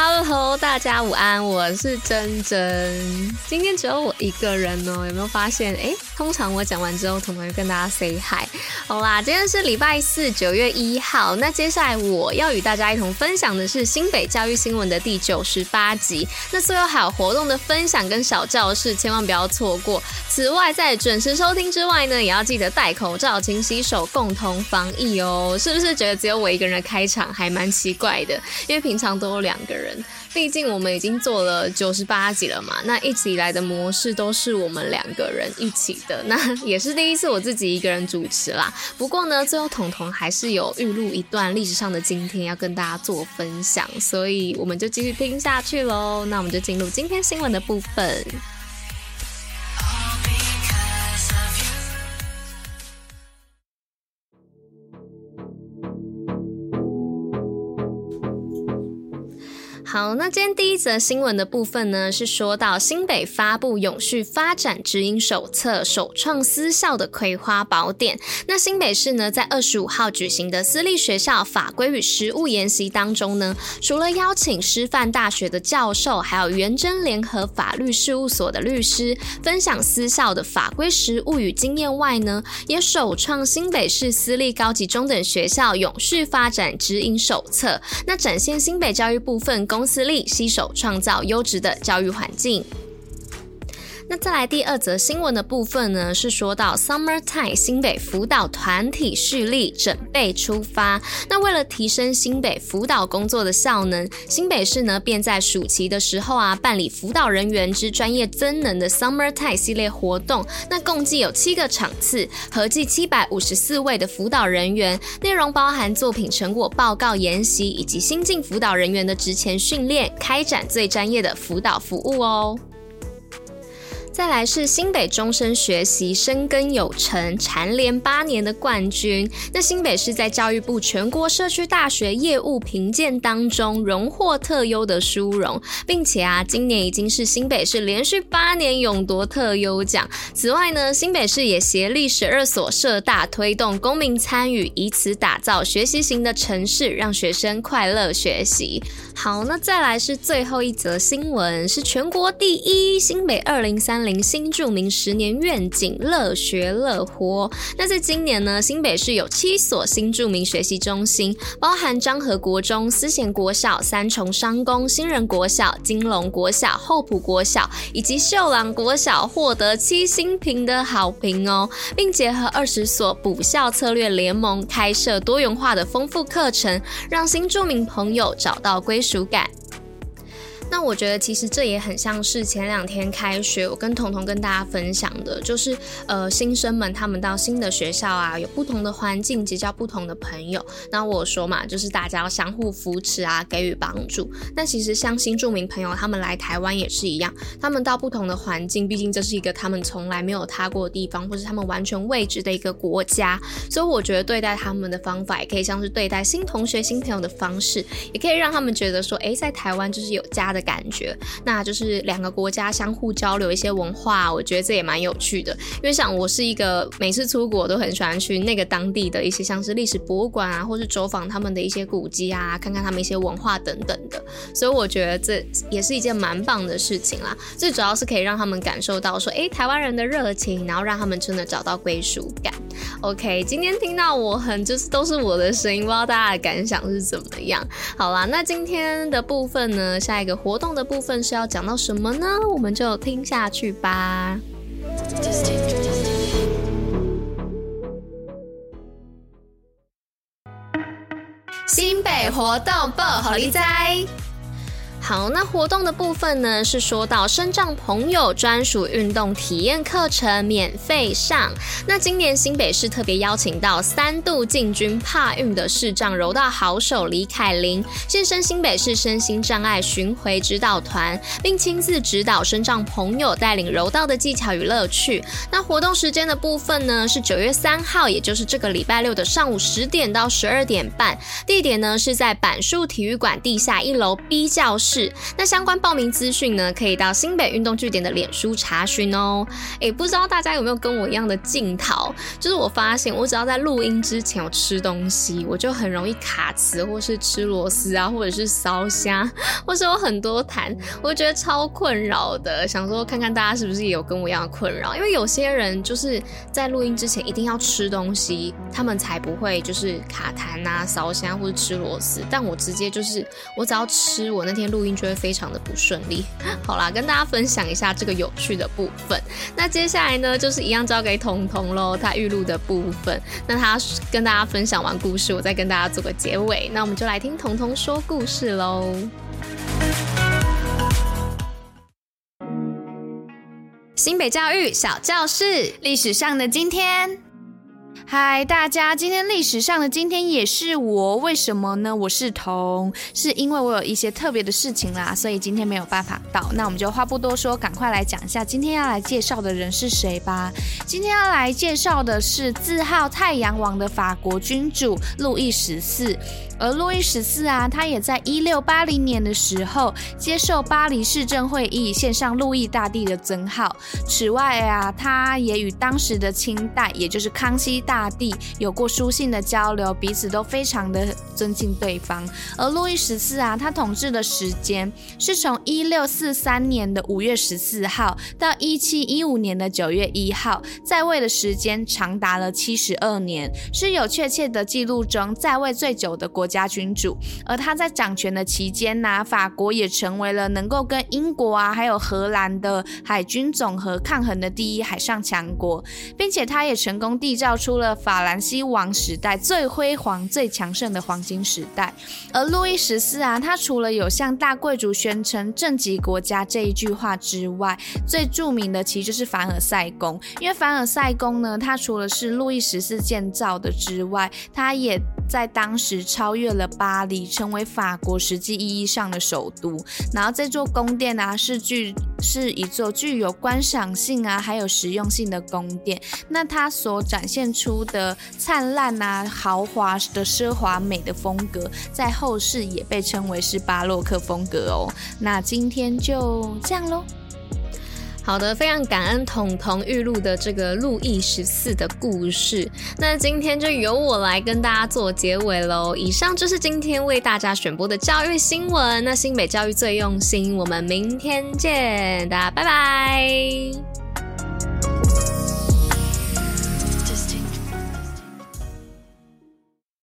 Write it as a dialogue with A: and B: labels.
A: Hello，大家午安，我是珍珍。今天只有我一个人哦，有没有发现？哎，通常我讲完之后，彤彤会跟大家 say hi。好啦，今天是礼拜四，九月一号。那接下来我要与大家一同分享的是新北教育新闻的第九十八集。那最后还有活动的分享跟小教室，千万不要错过。此外，在准时收听之外呢，也要记得戴口罩、勤洗手，共同防疫哦。是不是觉得只有我一个人的开场还蛮奇怪的？因为平常都有两个人。毕竟我们已经做了九十八集了嘛，那一直以来的模式都是我们两个人一起的，那 也是第一次我自己一个人主持啦。不过呢，最后彤彤还是有预录一段历史上的今天要跟大家做分享，所以我们就继续听下去喽。那我们就进入今天新闻的部分。好，那今天第一则新闻的部分呢，是说到新北发布永续发展指引手册，首创私校的葵花宝典。那新北市呢，在二十五号举行的私立学校法规与实务研习当中呢，除了邀请师范大学的教授，还有元真联合法律事务所的律师分享私校的法规实务与经验外呢，也首创新北市私立高级中等学校永续发展指引手册，那展现新北教育部分公私立携手创造优质的教育环境。那再来第二则新闻的部分呢，是说到 Summertime 新北辅导团体蓄力准备出发。那为了提升新北辅导工作的效能，新北市呢便在暑期的时候啊办理辅导人员之专业增能的 Summertime 系列活动。那共计有七个场次，合计七百五十四位的辅导人员，内容包含作品成果报告研习以及新进辅导人员的职前训练，开展最专业的辅导服务哦。再来是新北终身学习深耕有成，蝉联八年的冠军。那新北市在教育部全国社区大学业务评鉴当中荣获特优的殊荣，并且啊，今年已经是新北市连续八年勇夺特优奖。此外呢，新北市也协力十二所社大推动公民参与，以此打造学习型的城市，让学生快乐学习。好，那再来是最后一则新闻，是全国第一新北二零三零。新著名十年愿景，乐学乐活。那在今年呢，新北市有七所新著名学习中心，包含彰和国中、思贤国小、三重商工、新人国小、金龙国小、厚朴国小以及秀朗国小，获得七星评的好评哦，并结合二十所补校策略联盟，开设多元化的丰富课程，让新著名朋友找到归属感。那我觉得其实这也很像是前两天开学，我跟彤彤跟大家分享的，就是呃新生们他们到新的学校啊，有不同的环境，结交不同的朋友。那我说嘛，就是大家要相互扶持啊，给予帮助。那其实像新住民朋友他们来台湾也是一样，他们到不同的环境，毕竟这是一个他们从来没有踏过的地方，或是他们完全未知的一个国家，所以我觉得对待他们的方法，也可以像是对待新同学、新朋友的方式，也可以让他们觉得说，诶，在台湾就是有家的。的感觉，那就是两个国家相互交流一些文化，我觉得这也蛮有趣的。因为像我是一个每次出国都很喜欢去那个当地的一些像是历史博物馆啊，或是走访他们的一些古迹啊，看看他们一些文化等等的。所以我觉得这也是一件蛮棒的事情啦。最主要是可以让他们感受到说，诶，台湾人的热情，然后让他们真的找到归属感。OK，今天听到我很就是都是我的声音，不知道大家的感想是怎么样？好啦，那今天的部分呢，下一个活动的部分是要讲到什么呢？我们就听下去吧。新北活动报虎哩知。好，那活动的部分呢，是说到身障朋友专属运动体验课程免费上。那今年新北市特别邀请到三度进军帕运的视障柔道好手李凯琳，现身新北市身心障碍巡回指导团，并亲自指导身障朋友带领柔道的技巧与乐趣。那活动时间的部分呢，是九月三号，也就是这个礼拜六的上午十点到十二点半，地点呢是在板树体育馆地下一楼 B 教室。
B: 事。那相关报名资讯呢，可以到新北运动据点的脸书查询哦。诶，不知道大家有没有跟我一样的镜头？就是我发现，我只要在录音之前有吃东西，我就很容易卡词，或是吃螺丝啊，或者是烧虾，或是有很多痰，我觉得超困扰的。想说看看大家是不是也有跟我一样的困扰？因为有些人就是在录音之前一定要吃东西，他们才不会就是卡痰啊、烧虾或者吃螺丝。但我直接就是，我只要吃，我那天录就会非常的不顺利。好啦，跟大家分享一下这个有趣的部分。那接下来呢，就是一样交给彤彤喽，他预录的部分。那他跟大家分享完故事，我再跟大家做个结尾。那我们就来听彤彤说故事喽。新北教育小教室，历史上的今天。嗨，大家！今天历史上的今天也是我，为什么呢？我是彤，是因为我有一些特别的事情啦，所以今天没有办法到。那我们就话不多说，赶快来讲一下今天要来介绍的人是谁吧。今天要来介绍的是自号太阳王的法国君主路易十四。而路易十四啊，他也在一六八零年的时候接受巴黎市政会议献上路易大帝的尊号。此外啊，他也与当时的清代，也就是康熙大大地有过书信的交流，彼此都非常的尊敬对方。而路易十四啊，他统治的时间是从一六四三年的五月十四号到一七一五年的九月一号，在位的时间长达了七十二年，是有确切的记录中在位最久的国家君主，而他在掌权的期间呢，法国也成为了能够跟英国啊，还有荷兰的海军总和抗衡的第一海上强国，并且他也成功缔造出了法兰西王时代最辉煌、最强盛的黄金时代。而路易十四啊，他除了有向大贵族宣称政绩国家这一句话之外，最著名的其实就是凡尔赛宫，因为凡尔赛宫呢，它除了是路易十四建造的之外，它也在当时超越了巴黎，成为法国实际意义上的首都。然后这座宫殿啊，是具是一座具有观赏性啊，还有实用性的宫殿。那它所展现出的灿烂啊、豪华的奢华美的风格，在后世也被称为是巴洛克风格哦。那今天就这样喽。好的，非常感恩彤彤预录的这个路易十四的故事。那今天就由我来跟大家做结尾喽。以上就是今天为大家选播的教育新闻。那新北教育最用心，我们明天见，大家拜拜。